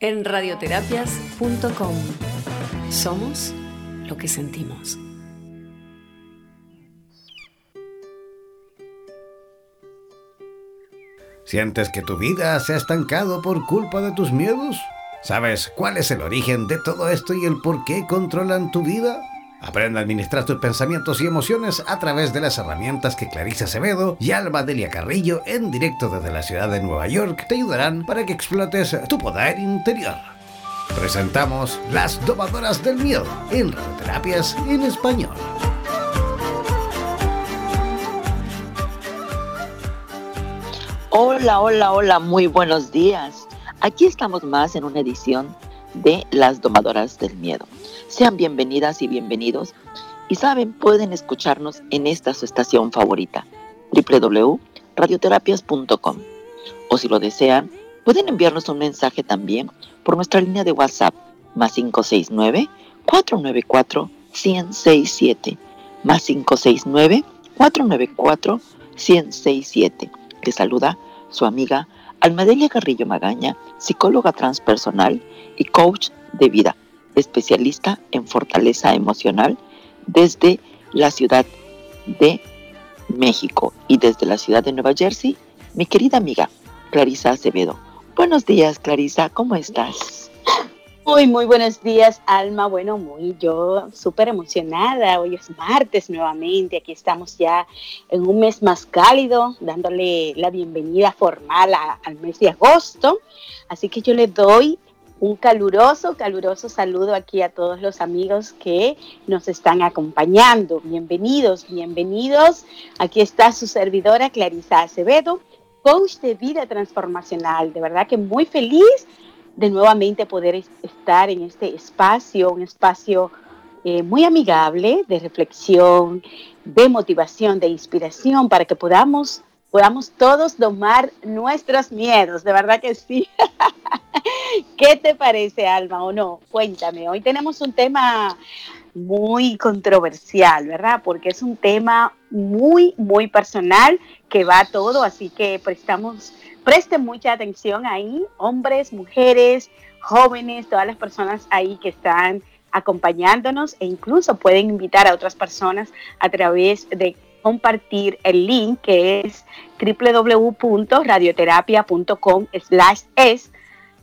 en radioterapias.com. Somos lo que sentimos. ¿Sientes que tu vida se ha estancado por culpa de tus miedos? ¿Sabes cuál es el origen de todo esto y el por qué controlan tu vida? Aprende a administrar tus pensamientos y emociones a través de las herramientas que Clarice Acevedo y Alma Delia Carrillo en directo desde la ciudad de Nueva York te ayudarán para que explotes tu poder interior. Presentamos Las Domadoras del Miedo en Radioterapias en Español. Hola, hola, hola, muy buenos días. Aquí estamos más en una edición de Las Domadoras del Miedo. Sean bienvenidas y bienvenidos. Y saben, pueden escucharnos en esta su estación favorita, www.radioterapias.com. O si lo desean, pueden enviarnos un mensaje también por nuestra línea de WhatsApp, más 569-494-1067, más 569-494-1067. Les saluda su amiga Almadelia Carrillo Magaña, psicóloga transpersonal y coach de vida, especialista en fortaleza emocional desde la Ciudad de México y desde la ciudad de Nueva Jersey, mi querida amiga Clarisa Acevedo. Buenos días, Clarisa, ¿cómo estás? Muy, muy buenos días, Alma. Bueno, muy yo súper emocionada. Hoy es martes nuevamente. Aquí estamos ya en un mes más cálido, dándole la bienvenida formal al mes de agosto. Así que yo le doy un caluroso, caluroso saludo aquí a todos los amigos que nos están acompañando. Bienvenidos, bienvenidos. Aquí está su servidora Clarisa Acevedo, coach de vida transformacional. De verdad que muy feliz de nuevamente poder estar en este espacio, un espacio eh, muy amigable de reflexión, de motivación, de inspiración, para que podamos, podamos todos domar nuestros miedos, de verdad que sí. ¿Qué te parece, Alma, o no? Cuéntame, hoy tenemos un tema muy controversial, ¿verdad? Porque es un tema muy, muy personal que va a todo, así que Presten mucha atención ahí, hombres, mujeres, jóvenes, todas las personas ahí que están acompañándonos e incluso pueden invitar a otras personas a través de compartir el link que es www.radioterapia.com slash es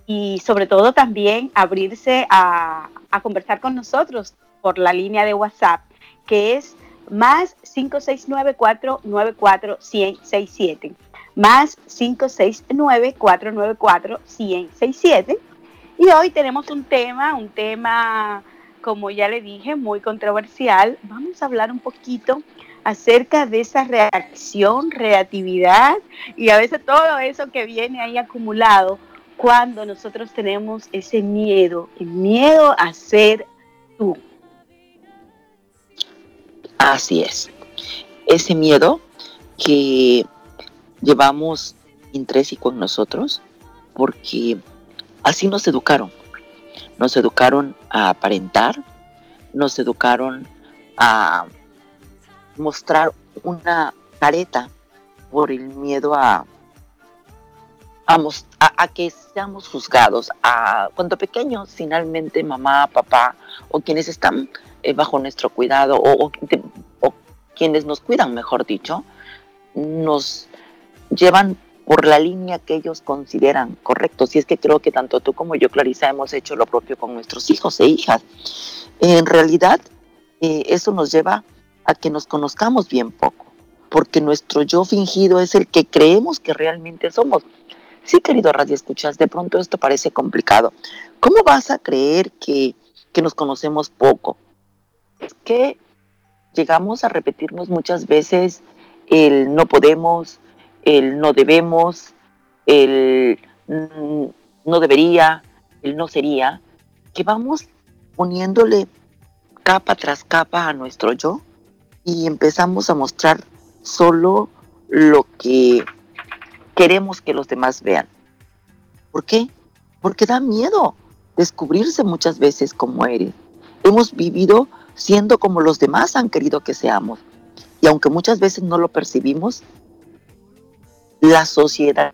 y sobre todo también abrirse a, a conversar con nosotros por la línea de WhatsApp que es más 569 494 1067 más 569-494-167. Y hoy tenemos un tema, un tema, como ya le dije, muy controversial. Vamos a hablar un poquito acerca de esa reacción, reactividad y a veces todo eso que viene ahí acumulado cuando nosotros tenemos ese miedo, el miedo a ser tú. Así es. Ese miedo que llevamos intrínseco en nosotros porque así nos educaron. Nos educaron a aparentar, nos educaron a mostrar una careta por el miedo a, a, que seamos juzgados. A, cuando pequeños, finalmente mamá, papá o quienes están eh, bajo nuestro cuidado o, quienes nos cuidan, mejor dicho, nos llevan por la línea que ellos consideran correcto. Si es que creo que tanto tú como yo, Clarisa, hemos hecho lo propio con nuestros hijos e hijas. En realidad, eh, eso nos lleva a que nos conozcamos bien poco, porque nuestro yo fingido es el que creemos que realmente somos. Sí, querido Radio Escuchas, de pronto esto parece complicado. ¿Cómo vas a creer que, que nos conocemos poco? Es que llegamos a repetirnos muchas veces el no podemos, el no debemos, el no debería, el no sería, que vamos poniéndole capa tras capa a nuestro yo y empezamos a mostrar solo lo que queremos que los demás vean. ¿Por qué? Porque da miedo descubrirse muchas veces como eres. Hemos vivido siendo como los demás han querido que seamos. Y aunque muchas veces no lo percibimos, la sociedad,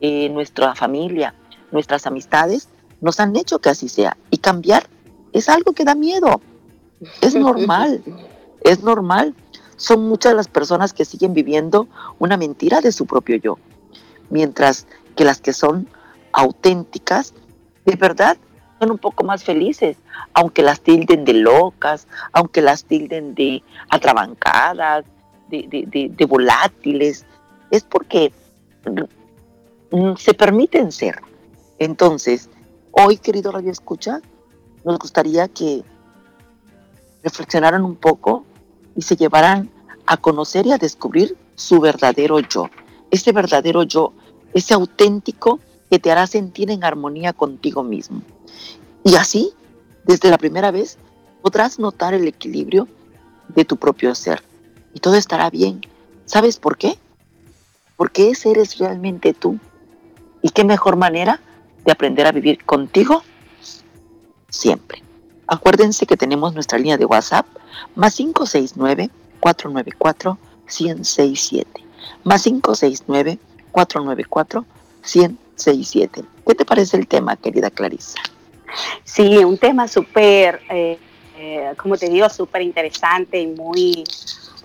eh, nuestra familia, nuestras amistades nos han hecho que así sea. Y cambiar es algo que da miedo. Es normal, es normal. Son muchas las personas que siguen viviendo una mentira de su propio yo, mientras que las que son auténticas, de verdad, son un poco más felices, aunque las tilden de locas, aunque las tilden de atrabancadas, de, volátiles, es porque mm, se permiten ser. Entonces, hoy, querido Radio Escucha, nos gustaría que reflexionaran un poco y se llevaran a conocer y a descubrir su verdadero yo. Ese verdadero yo, ese auténtico que te hará sentir en armonía contigo mismo. Y así, desde la primera vez, podrás notar el equilibrio de tu propio ser. Y todo estará bien. ¿Sabes por qué? Porque ese eres realmente tú. ¿Y qué mejor manera de aprender a vivir contigo siempre? Acuérdense que tenemos nuestra línea de WhatsApp más 569-494-1067. Más 569-494-1067. ¿Qué te parece el tema, querida Clarisa? Sí, un tema súper, eh, eh, como te digo, súper interesante y muy,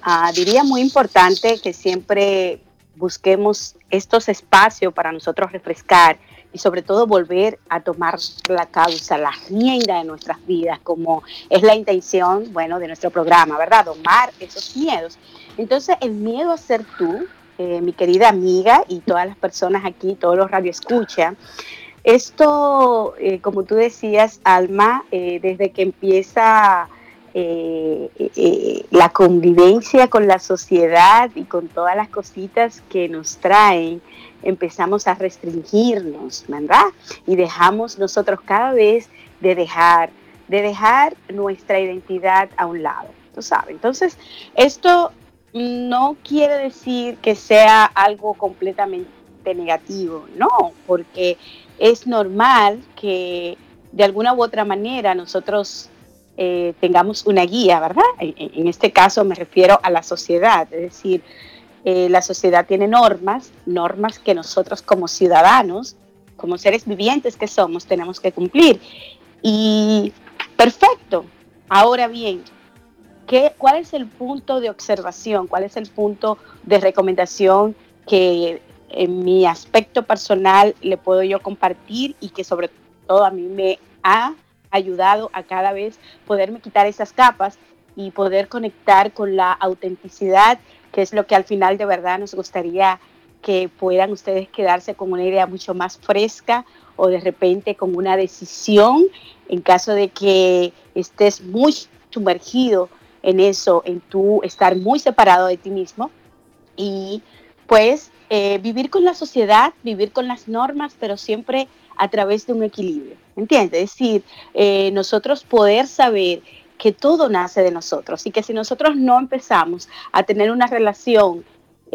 ah, diría muy importante que siempre busquemos estos espacios para nosotros refrescar y sobre todo volver a tomar la causa, la rienda de nuestras vidas, como es la intención, bueno, de nuestro programa, ¿verdad? Tomar esos miedos. Entonces, el miedo a ser tú, eh, mi querida amiga y todas las personas aquí, todos los radioescuchas, esto, eh, como tú decías, Alma, eh, desde que empieza eh, la convivencia con la sociedad y con todas las cositas que nos traen, empezamos a restringirnos, ¿verdad? Y dejamos nosotros cada vez de dejar, de dejar nuestra identidad a un lado, sabes. Entonces, esto no quiere decir que sea algo completamente negativo, no, porque es normal que de alguna u otra manera nosotros eh, tengamos una guía, ¿verdad? En, este caso me refiero a la sociedad, es decir, eh, la sociedad tiene normas, normas que nosotros como ciudadanos, como seres vivientes que somos, tenemos que cumplir. Y perfecto. Ahora bien, ¿qué, ¿cuál es el punto de observación? ¿Cuál es el punto de recomendación que en mi aspecto personal le puedo yo compartir y que sobre todo a mí me ha ayudado a cada vez poderme quitar esas capas y poder conectar con la autenticidad, que es lo que al final de verdad nos gustaría que puedan ustedes quedarse con una idea mucho más fresca o de repente con una decisión en caso de que estés muy sumergido en eso, en tu estar muy separado de ti mismo y pues eh, vivir con la sociedad, vivir con las normas, pero siempre a través de un equilibrio, ¿entiendes? Es decir, eh, nosotros poder saber que todo nace de nosotros y que si nosotros no empezamos a tener una relación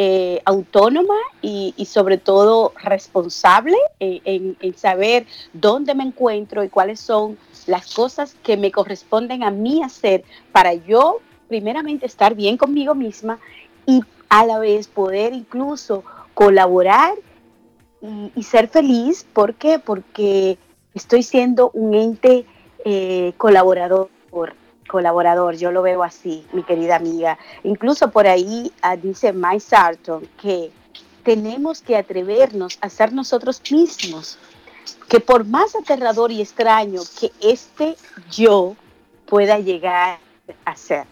eh, autónoma y, sobre todo responsable en, saber dónde me encuentro y cuáles son las cosas que me corresponden a mí hacer para yo primeramente estar bien conmigo misma y a la vez poder incluso colaborar y, ser feliz. ¿Por qué? Porque estoy siendo un ente eh, colaborador colaborador, yo lo veo así, mi querida amiga. Incluso por ahí ah, dice Mike Sarton que tenemos que atrevernos a ser nosotros mismos, que por más aterrador y extraño que este yo pueda llegar a ser.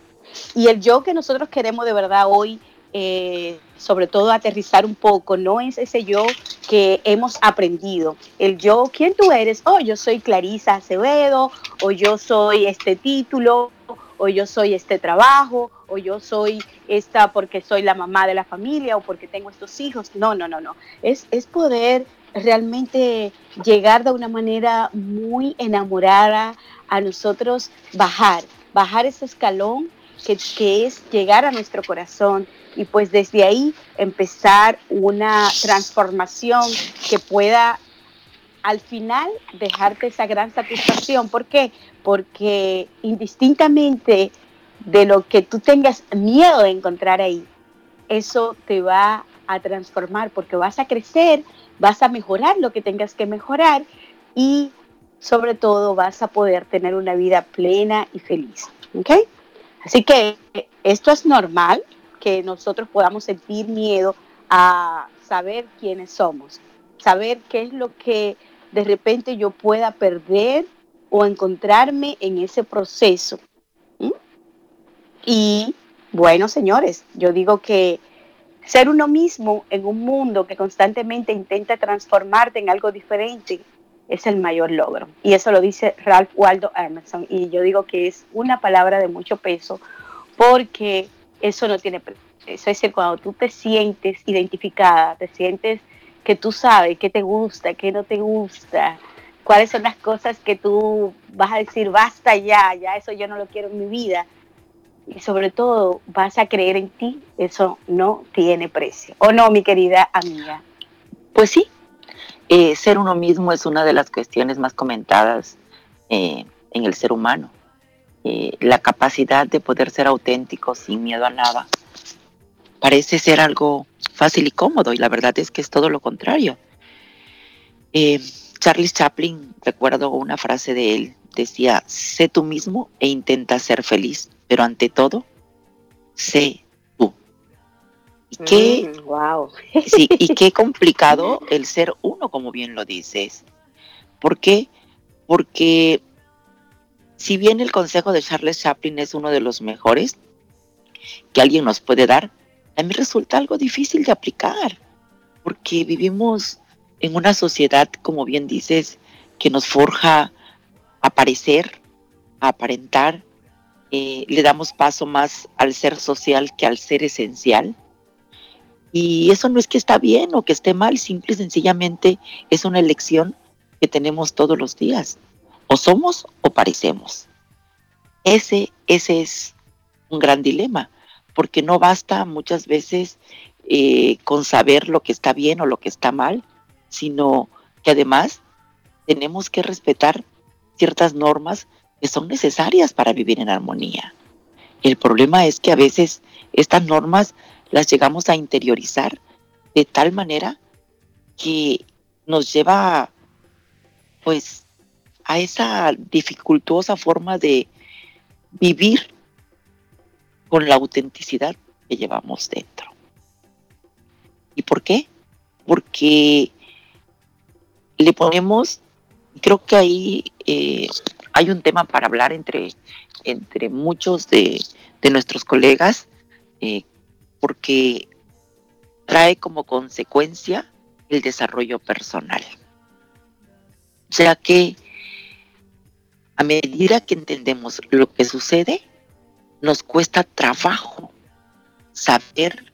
Y el yo que nosotros queremos de verdad hoy eh, sobre todo aterrizar un poco, no es ese yo que hemos aprendido. El yo, ¿quién tú eres? Oh, yo soy Clarisa Acevedo, o yo soy este título, o yo soy este trabajo, o yo soy esta porque soy la mamá de la familia, o porque tengo estos hijos. No, no, no, no. Es, es poder realmente llegar de una manera muy enamorada a nosotros bajar, bajar ese escalón que, es llegar a nuestro corazón, y pues desde ahí empezar una transformación que pueda al final dejarte esa gran satisfacción. ¿Por qué? Porque indistintamente de lo que tú tengas miedo de encontrar ahí, eso te va a transformar porque vas a crecer vas a mejorar lo que tengas que mejorar y sobre todo vas a poder tener una vida plena y feliz. ¿Ok? Así que esto es normal, que nosotros podamos sentir miedo a saber quiénes somos, saber qué es lo que de repente yo pueda perder o encontrarme en ese proceso. Y bueno, señores, yo digo que ser uno mismo en un mundo que constantemente intenta transformarte en algo diferente es el mayor logro. Y eso lo dice Ralph Waldo Emerson. Y yo digo que es una palabra de mucho peso porque eso no tiene precio. Es decir, cuando tú te sientes identificada, te sientes que tú sabes qué te gusta, qué no te gusta, cuáles son las cosas que tú vas a decir, basta ya, ya eso yo no lo quiero en mi vida. Y sobre todo vas a creer en ti, eso no tiene precio. ¿O no, mi querida amiga? Pues sí, eh, ser uno mismo es una de las cuestiones más comentadas eh, en el ser humano. Eh, la capacidad de poder ser auténtico sin miedo a nada parece ser algo fácil y cómodo y la verdad es que es todo lo contrario. Charles Chaplin, recuerdo una frase de él, decía, sé tú mismo e intenta ser feliz, pero ante todo, sé y qué, wow. Mm, sí, y qué complicado el ser uno, como bien lo dices. ¿Por qué? Porque si bien el consejo de Charles Chaplin es uno de los mejores que alguien nos puede dar, a mí resulta algo difícil de aplicar, porque vivimos en una sociedad, como bien dices, que nos forja a parecer, a aparentar, eh, le damos paso más al ser social que al ser esencial. Y eso no es que está bien o que esté mal, simple y sencillamente es una elección que tenemos todos los días. O somos o parecemos. Ese, ese es un gran dilema, porque no basta muchas veces eh, con saber lo que está bien o lo que está mal, sino que además tenemos que respetar ciertas normas que son necesarias para vivir en armonía. El problema es que a veces estas normas las llegamos a interiorizar de tal manera que nos lleva pues a esa dificultosa forma de vivir con la autenticidad que llevamos dentro. ¿Y por qué? Porque le ponemos, creo que ahí eh, hay un tema para hablar entre, entre muchos de, nuestros colegas eh, porque trae como consecuencia el desarrollo personal. Ya que a medida que entendemos lo que sucede, nos cuesta trabajo saber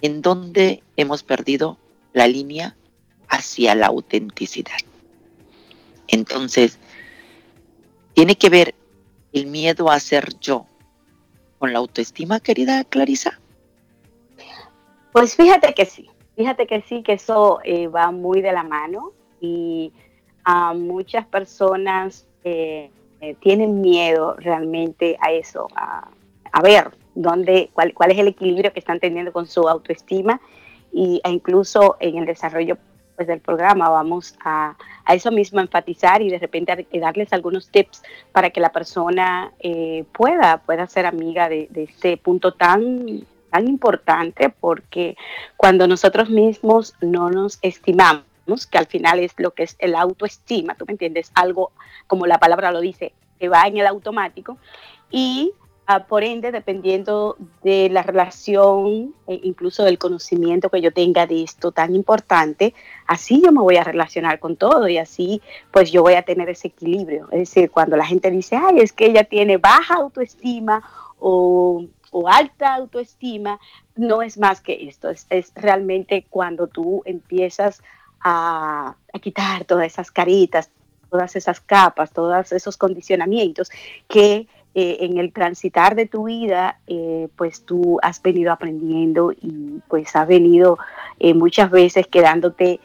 en dónde hemos perdido la línea hacia la autenticidad. Entonces, tiene que ver el miedo a ser yo con la autoestima, querida Clarisa? Pues fíjate que sí, fíjate que sí, que eso eh, va muy de la mano y a muchas personas eh, eh, tienen miedo realmente a eso, a, ver dónde, cuál, cuál es el equilibrio que están teniendo con su autoestima y, e incluso en el desarrollo pues, del programa. Vamos a, eso mismo enfatizar y de repente darles algunos tips para que la persona eh, pueda, pueda ser amiga de, este punto tan, tan importante porque cuando nosotros mismos no nos estimamos, que al final es lo que es el autoestima, tú me entiendes, algo como la palabra lo dice, que va en el automático y Ah, por ende, dependiendo de la relación, e incluso del conocimiento que yo tenga de esto tan importante, así yo me voy a relacionar con todo y así pues yo voy a tener ese equilibrio. Es decir, cuando la gente dice, ay, es que ella tiene baja autoestima o, alta autoestima, no es más que esto, es, realmente cuando tú empiezas a, a quitar todas esas caritas, todas esas capas, todos esos condicionamientos que eh, en el transitar de tu vida, eh, pues tú has venido aprendiendo y pues has venido eh, muchas veces quedándote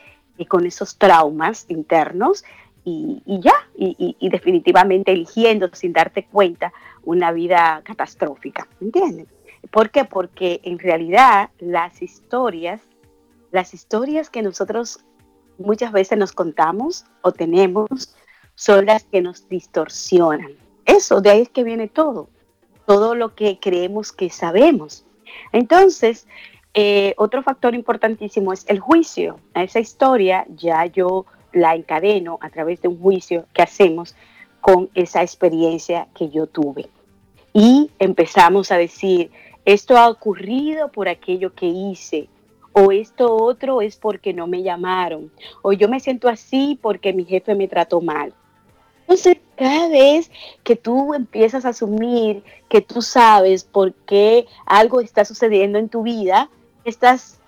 con esos traumas internos y, ya, y, definitivamente eligiendo sin darte cuenta una vida catastrófica, ¿entiendes? ¿Por qué? Porque en realidad las historias las historias que nosotros muchas veces nos contamos o tenemos son las que nos distorsionan. Eso, de ahí es que viene todo, todo lo que creemos que sabemos. Entonces, eh, otro factor importantísimo es el juicio. A esa historia ya yo la encadeno a través de un juicio que hacemos con esa experiencia que yo tuve. Y empezamos a decir, esto ha ocurrido por aquello que hice, o esto otro es porque no me llamaron, o yo me siento así porque mi jefe me trató mal. Entonces, cada vez que tú empiezas a asumir que tú sabes por qué algo está sucediendo en tu vida, estás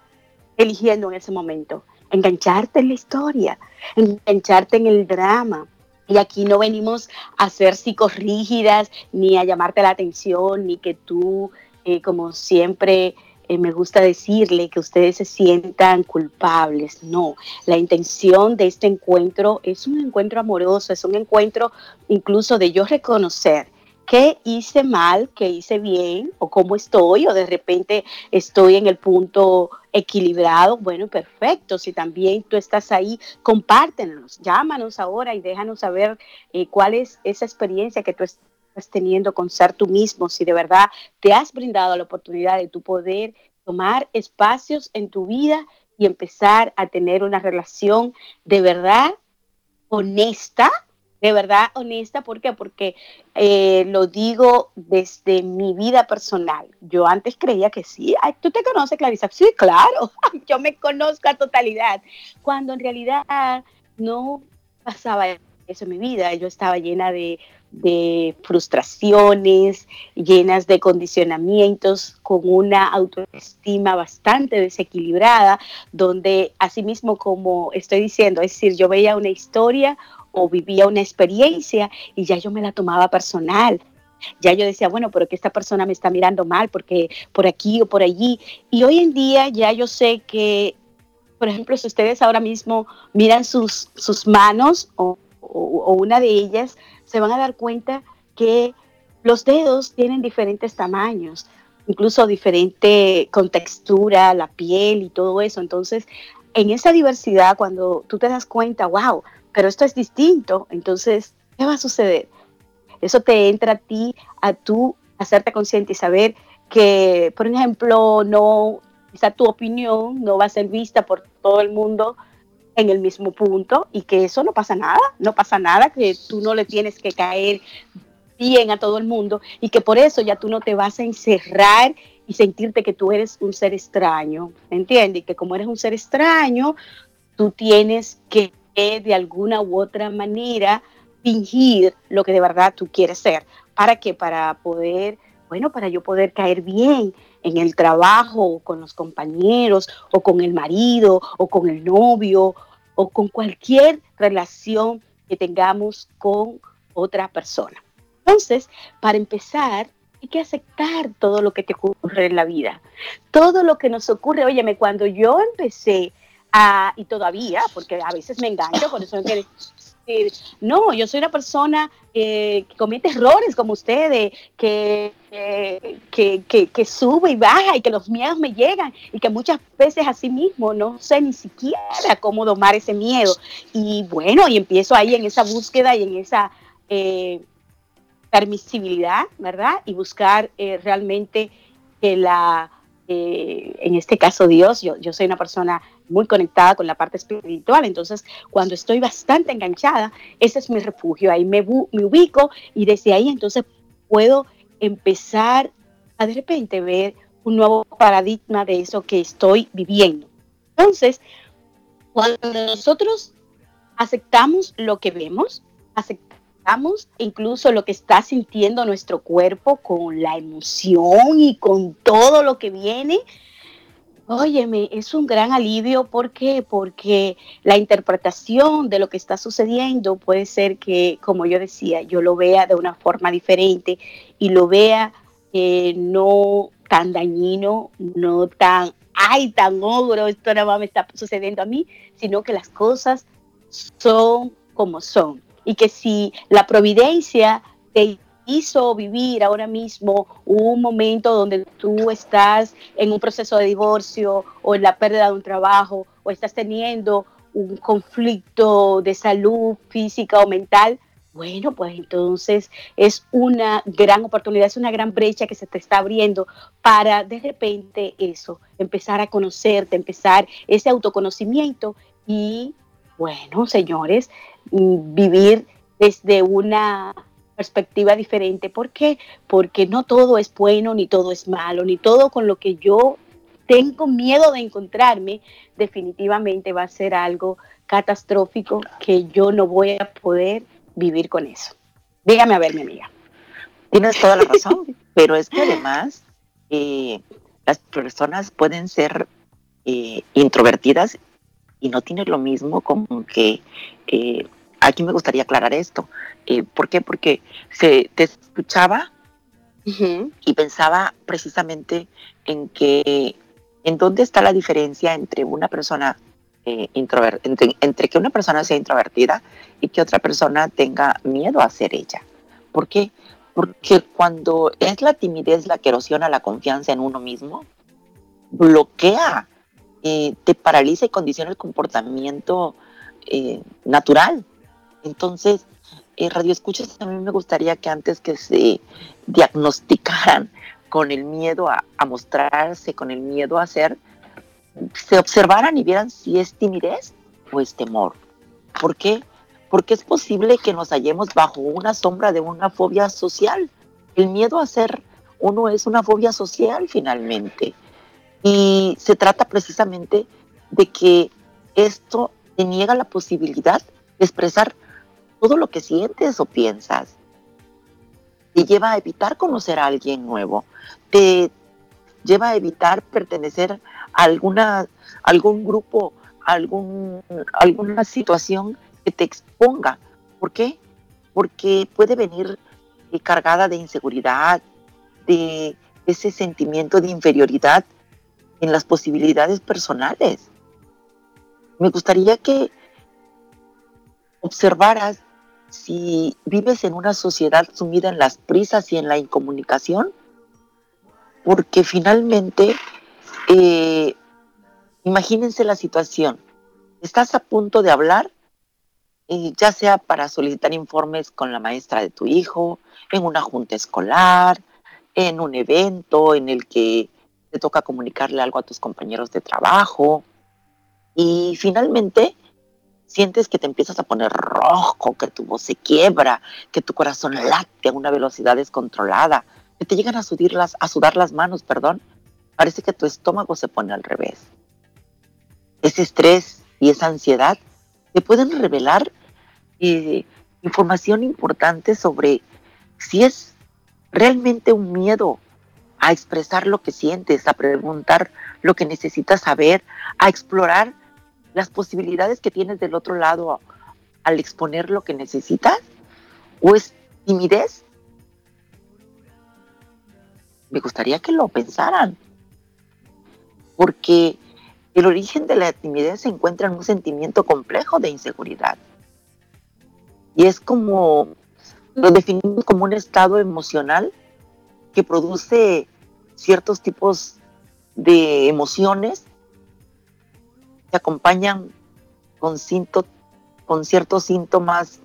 eligiendo en ese momento engancharte en la historia, engancharte en el drama. Y aquí no venimos a ser psicorrígidas, ni a llamarte la atención, ni que tú, eh, como siempre eh, me gusta decirle que ustedes se sientan culpables. No, la intención de este encuentro es un encuentro amoroso, es un encuentro incluso de yo reconocer qué hice mal, qué hice bien, o cómo estoy, o de repente estoy en el punto equilibrado. Bueno, perfecto. Si también tú estás ahí, compártenos, llámanos ahora y déjanos saber eh, cuál es esa experiencia que tú teniendo con ser tú mismo, si de verdad te has brindado la oportunidad de tu poder tomar espacios en tu vida y empezar a tener una relación de verdad honesta, de verdad honesta, ¿por qué? Porque eh, lo digo desde mi vida personal. Yo antes creía que sí, tú te conoces, Clarisa, sí, claro, yo me conozco a totalidad, cuando en realidad no pasaba eso en mi vida, yo estaba llena de de frustraciones, llenas de condicionamientos, con una autoestima bastante desequilibrada, donde asimismo, como estoy diciendo, es decir, yo veía una historia o vivía una experiencia y ya yo me la tomaba personal. Ya yo decía, bueno, pero que esta persona me está mirando mal porque por aquí o por allí. Y hoy en día ya yo sé que, por ejemplo, si ustedes ahora mismo miran sus, sus manos o, o una de ellas, se van a dar cuenta que los dedos tienen diferentes tamaños, incluso diferente contextura, la piel y todo eso. Entonces, en esa diversidad, cuando tú te das cuenta, wow, pero esto es distinto, entonces, ¿qué va a suceder? Eso te entra a ti, a tú hacerte consciente y saber que, por ejemplo, no, quizá tu opinión no va a ser vista por todo el mundo en el mismo punto y que eso no pasa nada, no pasa nada, que tú no le tienes que caer bien a todo el mundo y que por eso ya tú no te vas a encerrar y sentirte que tú eres un ser extraño, ¿entiendes? Y que como eres un ser extraño, tú tienes que de alguna u otra manera fingir lo que de verdad tú quieres ser. ¿Para qué? Para poder, bueno, para yo poder caer bien en el trabajo, o con los compañeros, o con el marido, o con el novio, o con cualquier relación que tengamos con otra persona. Entonces, para empezar, hay que aceptar todo lo que te ocurre en la vida. Todo lo que nos ocurre, óyeme, cuando yo empecé a, y todavía, porque a veces me engancho, por eso no no, yo soy una persona que comete errores como ustedes, que, que, que, sube y baja y que los miedos me llegan y que muchas veces así mismo no sé ni siquiera cómo domar ese miedo. Y bueno, y empiezo ahí en esa búsqueda y en esa eh, permisibilidad, ¿verdad? Y buscar eh, realmente que la, eh, en este caso Dios, yo, yo soy una persona muy conectada con la parte espiritual. Entonces, cuando estoy bastante enganchada, ese es mi refugio. Ahí me, ubico y desde ahí entonces puedo empezar a de repente ver un nuevo paradigma de eso que estoy viviendo. Entonces, cuando nosotros aceptamos lo que vemos, aceptamos incluso lo que está sintiendo nuestro cuerpo con la emoción y con todo lo que viene, Óyeme, es un gran alivio. ¿Por qué? Porque la interpretación de lo que está sucediendo puede ser que, como yo decía, yo lo vea de una forma diferente y lo vea eh, no tan dañino, no tan, ay, tan ogro, esto nada más me está sucediendo a mí, sino que las cosas son como son. Y que si la providencia te hizo vivir ahora mismo un momento donde tú estás en un proceso de divorcio o en la pérdida de un trabajo o estás teniendo un conflicto de salud física o mental, bueno, pues entonces es una gran oportunidad, es una gran brecha que se te está abriendo para de repente eso, empezar a conocerte, empezar ese autoconocimiento y, bueno, señores, mm, vivir desde una perspectiva diferente. ¿Por qué? Porque no todo es bueno, ni todo es malo, ni todo con lo que yo tengo miedo de encontrarme, definitivamente va a ser algo catastrófico que yo no voy a poder vivir con eso. Dígame a ver, mi amiga. Tienes toda la razón, pero es que además eh, las personas pueden ser eh, introvertidas y no tienen lo mismo como que eh, aquí me gustaría aclarar esto. ¿Por qué? Porque se te escuchaba y pensaba precisamente en que en dónde está la diferencia entre una persona eh, entre, que una persona sea introvertida y que otra persona tenga miedo a ser ella. ¿Por qué? Porque cuando es la timidez la que erosiona la confianza en uno mismo, bloquea, eh, te paraliza y condiciona el comportamiento eh, natural. Entonces, Radio Escuchas, a mí me gustaría que antes que se diagnosticaran con el miedo a, a mostrarse, con el miedo a ser, se observaran y vieran si es timidez o es temor. ¿Por qué? Porque es posible que nos hallemos bajo una sombra de una fobia social. El miedo a ser uno es una fobia social finalmente. Y se trata precisamente de que esto te niega la posibilidad de expresar todo lo que sientes o piensas. Te lleva a evitar conocer a alguien nuevo. Te lleva a evitar pertenecer alguna, algún grupo, algún, alguna situación que te exponga. ¿Por qué? Porque puede venir cargada de inseguridad, de ese sentimiento de inferioridad en las posibilidades personales. Me gustaría que observaras si vives en una sociedad sumida en las prisas y en la incomunicación, porque finalmente eh, imagínense la situación. Estás a punto de hablar, eh, ya sea para solicitar informes con la maestra de tu hijo, en una junta escolar, en un evento en el que te toca comunicarle algo a tus compañeros de trabajo. Y finalmente sientes que te empiezas a poner rojo, que tu voz se quiebra, que tu corazón late a una velocidad descontrolada, que te llegan a, las, a sudar las manos, perdón, parece que tu estómago se pone al revés. Ese estrés y esa ansiedad te pueden revelar eh, información importante sobre si es realmente un miedo a expresar lo que sientes, a preguntar lo que necesitas saber, a explorar las posibilidades que tienes del otro lado al exponer lo que necesitas, o es timidez. Me gustaría que lo pensaran porque el origen de la timidez se encuentra en un sentimiento complejo de inseguridad. Y es como, lo definimos como un estado emocional que produce ciertos tipos de emociones que acompañan con, con ciertos síntomas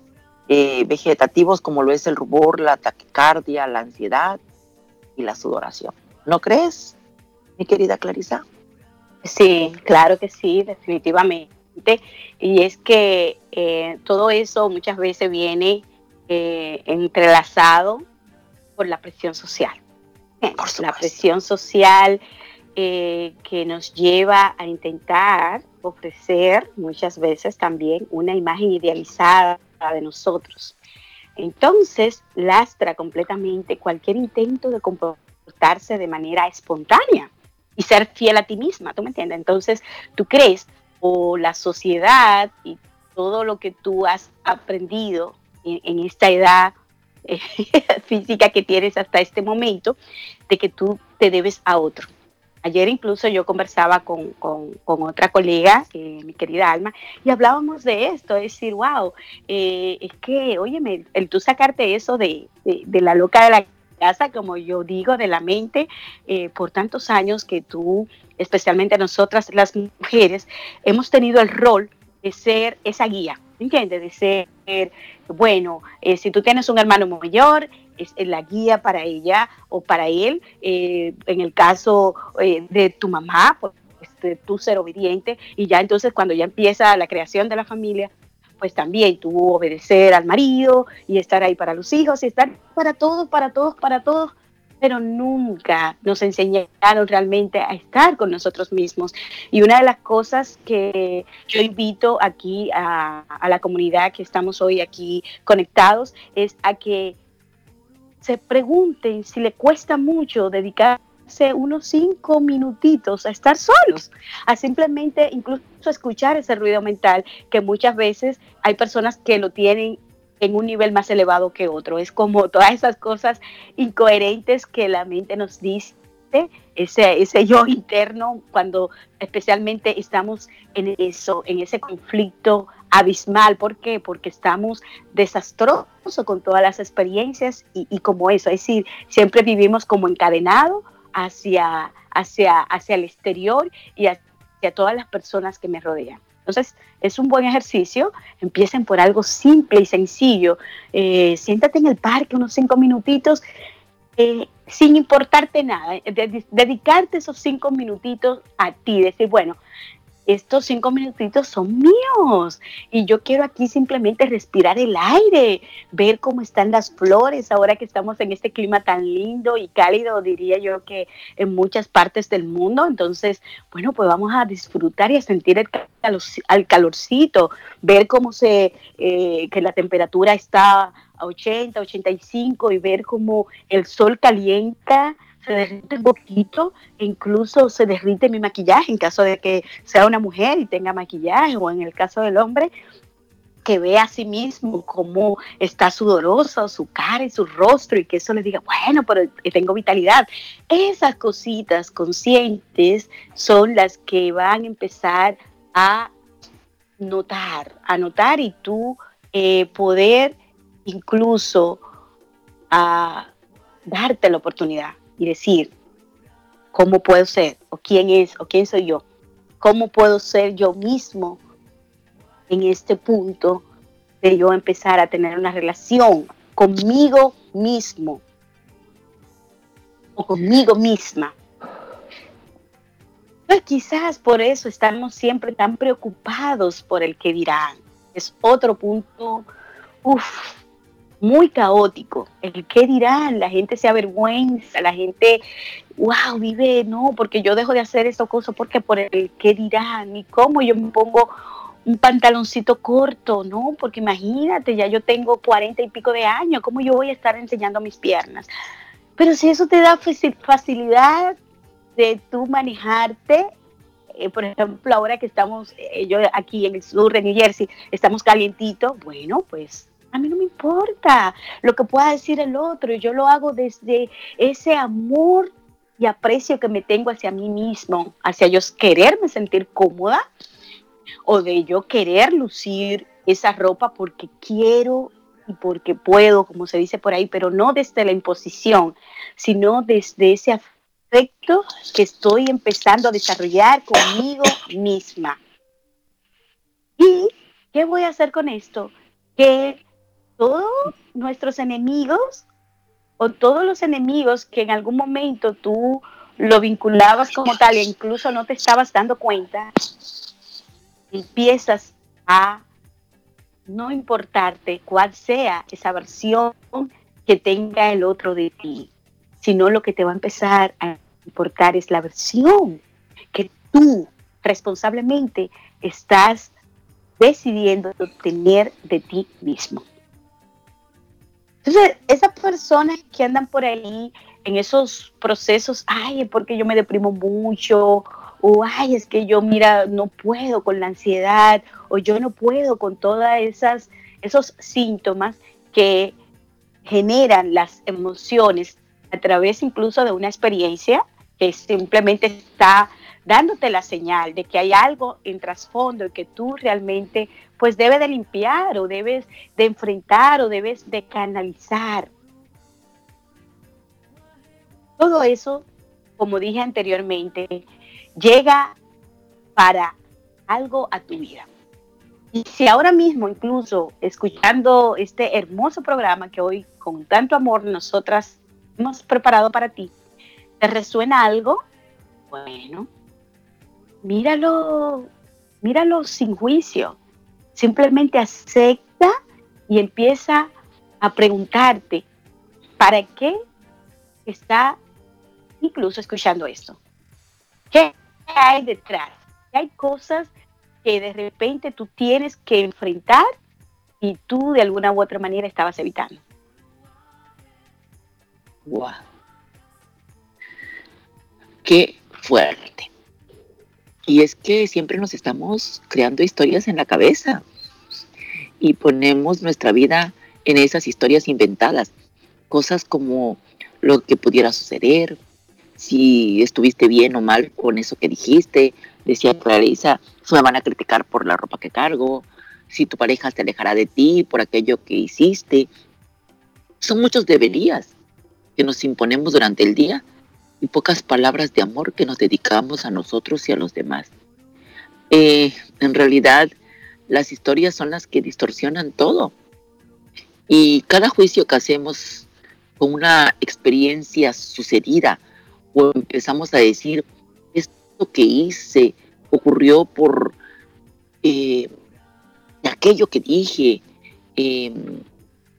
eh, vegetativos como lo es el rubor, la taquicardia, la ansiedad y la sudoración. ¿No crees, mi querida Clarisa? Sí, claro que sí, definitivamente. Y es que eh, todo eso muchas veces viene eh, entrelazado por la presión social. la presión social eh, que nos lleva a intentar ofrecer muchas veces también una imagen idealizada de nosotros. Entonces, lastra completamente cualquier intento de comportarse de manera espontánea y ser fiel a ti misma, ¿tú me entiendes? Entonces, tú crees, o la sociedad y todo lo que tú has aprendido en, esta edad eh, física que tienes hasta este momento, de que tú te debes a otro. Ayer incluso yo conversaba con, otra colega, mi querida Alma, y hablábamos de esto, es decir, wow, eh, es que, óyeme, el tú sacarte eso de, la loca de la casa, como yo digo, de la mente, eh, por tantos años que tú, especialmente nosotras las mujeres, hemos tenido el rol de ser esa guía, ¿entiendes? De ser, bueno, eh, si tú tienes un hermano mayor, es la guía para ella o para él. Eh, en el caso eh, de tu mamá, pues este, tú ser obediente y ya entonces cuando ya empieza la creación de la familia, pues también tú obedecer al marido y estar ahí para los hijos y estar para todos, para todos, para todos, pero nunca nos enseñaron realmente a estar con nosotros mismos. Y una de las cosas que yo invito aquí a, a la comunidad que estamos hoy aquí conectados es a que se pregunten si le cuesta mucho dedicarse unos cinco minutitos a estar solos, a simplemente incluso escuchar ese ruido mental que muchas veces hay personas que lo tienen en un nivel más elevado que otro. Es como todas esas cosas incoherentes que la mente nos dice ese, ese yo interno cuando especialmente estamos en eso, en ese conflicto abismal. ¿Por qué? Porque estamos desastrosos con todas las experiencias y, como eso, es decir, siempre vivimos como encadenado hacia, hacia, hacia el exterior y hacia todas las personas que me rodean. Entonces, es un buen ejercicio. Empiecen por algo simple y sencillo. Eh, siéntate en el parque unos cinco minutitos eh, sin importarte nada, dedicarte esos cinco minutitos a ti, decir, bueno, estos cinco minutitos son míos y yo quiero aquí simplemente respirar el aire, ver cómo están las flores ahora que estamos en este clima tan lindo y cálido, diría yo que en muchas partes del mundo. Entonces, bueno, pues vamos a disfrutar y a sentir el, calorcito, ver cómo se, eh, que la temperatura está a 80, 85 y ver cómo el sol calienta se derrite un poquito, e incluso se derrite mi maquillaje en caso de que sea una mujer y tenga maquillaje, o en el caso del hombre, que vea a sí mismo cómo está sudoroso su cara y su rostro y que eso le diga, bueno, pero tengo vitalidad. Esas cositas conscientes son las que van a empezar a notar, a notar y tú eh, poder incluso a darte la oportunidad y decir, ¿cómo puedo ser? ¿O quién es? ¿O quién soy yo? ¿Cómo puedo ser yo mismo en este punto de yo empezar a tener una relación conmigo mismo o conmigo misma? Pues quizás por eso estamos siempre tan preocupados por el que dirán. Es otro punto, uff, muy caótico. El qué dirán, la gente se avergüenza, la gente, wow, vive, no, porque yo dejo de hacer esta cosa porque por el qué dirán y cómo yo me pongo un pantaloncito corto, ¿no? Porque imagínate, ya yo tengo cuarenta y pico de años, ¿cómo yo voy a estar enseñando mis piernas? Pero si eso te da facilidad de tú manejarte, eh, por ejemplo, ahora que estamos, eh, yo aquí en el sur de New Jersey, estamos calientitos, bueno, pues a mí no me importa lo que pueda decir el otro, yo lo hago desde ese amor y aprecio que me tengo hacia mí mismo, hacia yo quererme sentir cómoda o de yo querer lucir esa ropa porque quiero y porque puedo, como se dice por ahí, pero no desde la imposición, sino desde ese afecto que estoy empezando a desarrollar conmigo misma. ¿Y qué voy a hacer con esto? Que todos nuestros enemigos o todos los enemigos que en algún momento tú lo vinculabas como tal e incluso no te estabas dando cuenta, empiezas a no importarte cuál sea esa versión que tenga el otro de ti, sino lo que te va a empezar a importar es la versión que tú responsablemente estás decidiendo tener de ti mismo. Entonces, esas personas que andan por ahí en esos procesos, ay, es porque yo me deprimo mucho, o ay, es que yo, mira, no puedo con la ansiedad, o yo no puedo con esas esos síntomas que generan las emociones a través incluso de una experiencia que simplemente está dándote la señal de que hay algo en trasfondo y que tú realmente pues debes de limpiar o debes de enfrentar o debes de canalizar. Todo eso, como dije anteriormente, llega para algo a tu vida. Y si ahora mismo, incluso escuchando este hermoso programa que hoy con tanto amor nosotras hemos preparado para ti, te resuena algo, bueno, míralo, míralo sin juicio. Simplemente acepta y empieza a preguntarte, ¿para qué está incluso escuchando esto? ¿Qué hay detrás? Hay cosas que de repente tú tienes que enfrentar y tú de alguna u otra manera estabas evitando. Wow. Qué fuerte. Y es que siempre nos estamos creando historias en la cabeza y ponemos nuestra vida en esas historias inventadas. Cosas como lo que pudiera suceder, si estuviste bien o mal con eso que dijiste. Decía Clarisa, me van a criticar por la ropa que cargo, si tu pareja se alejará de ti por aquello que hiciste. Son muchos deberías que nos imponemos durante el día y pocas palabras de amor que nos dedicamos a nosotros y a los demás. Eh, en realidad, las historias son las que distorsionan todo. Y cada juicio que hacemos con una experiencia sucedida o empezamos a decir, esto que hice ocurrió por eh, aquello que dije, em,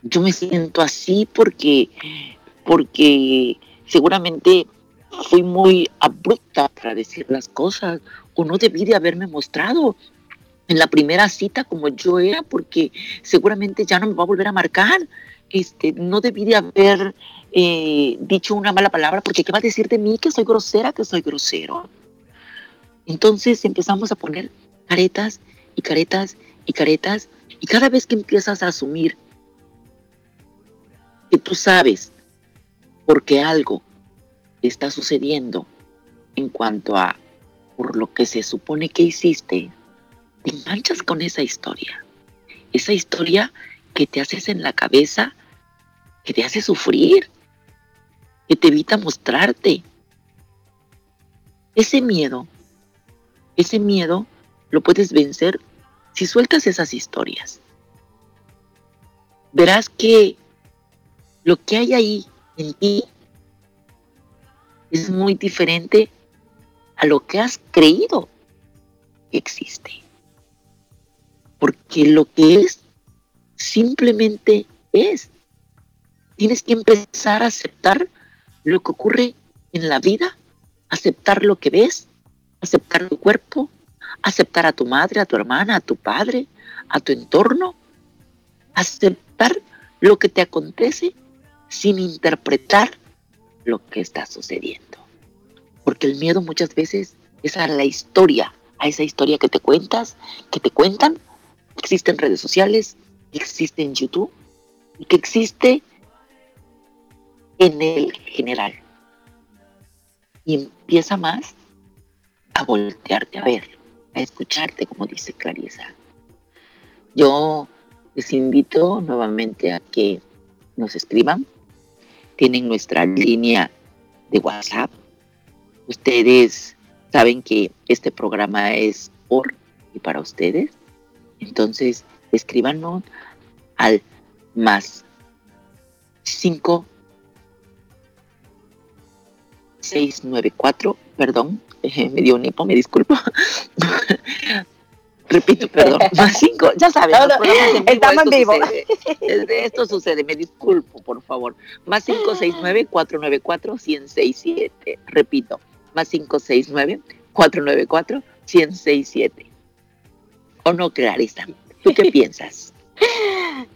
yo me siento así porque, porque seguramente fui muy abrupta para decir las cosas o no debí de haberme mostrado en la primera cita como yo era porque seguramente ya no me va a volver a marcar. Este, no debí de haber eh, dicho una mala palabra porque ¿qué va a decir de mí que soy grosera, que soy grosero? Entonces empezamos a poner caretas y caretas y caretas y cada vez que empiezas a asumir que tú sabes porque algo está sucediendo en cuanto a por lo que se supone que hiciste, te manchas con esa historia. Esa historia que te haces en la cabeza, que te hace sufrir, que te evita mostrarte. Ese miedo, ese miedo lo puedes vencer si sueltas esas historias. Verás que lo que hay ahí en ti es muy diferente a lo que has creído que existe. Porque lo que es simplemente es. Tienes que empezar a aceptar lo que ocurre en la vida, aceptar lo que ves, aceptar tu cuerpo, aceptar a tu madre, a tu hermana, a tu padre, a tu entorno, aceptar lo que te acontece sin interpretar lo que está sucediendo. Porque el miedo muchas veces es a la historia, a esa historia que te cuentas, que te cuentan, que existe en redes sociales, existe en YouTube y que existe en el general. Y empieza más a voltearte a ver, a escucharte, como dice Clarisa. Yo les invito nuevamente a que nos escriban tienen nuestra línea de WhatsApp. Ustedes saben que este programa es por y para ustedes. Entonces, escríbanos al más 5 694, perdón, me dio un hipo, me disculpo. Repito, perdón, más cinco, ya sabes, estamos en vivo. esto sucede, me disculpo, por favor. Más 569-494-1067. Repito, más 569-494-1067. ¿O no, Clarisa? ¿Tú qué piensas?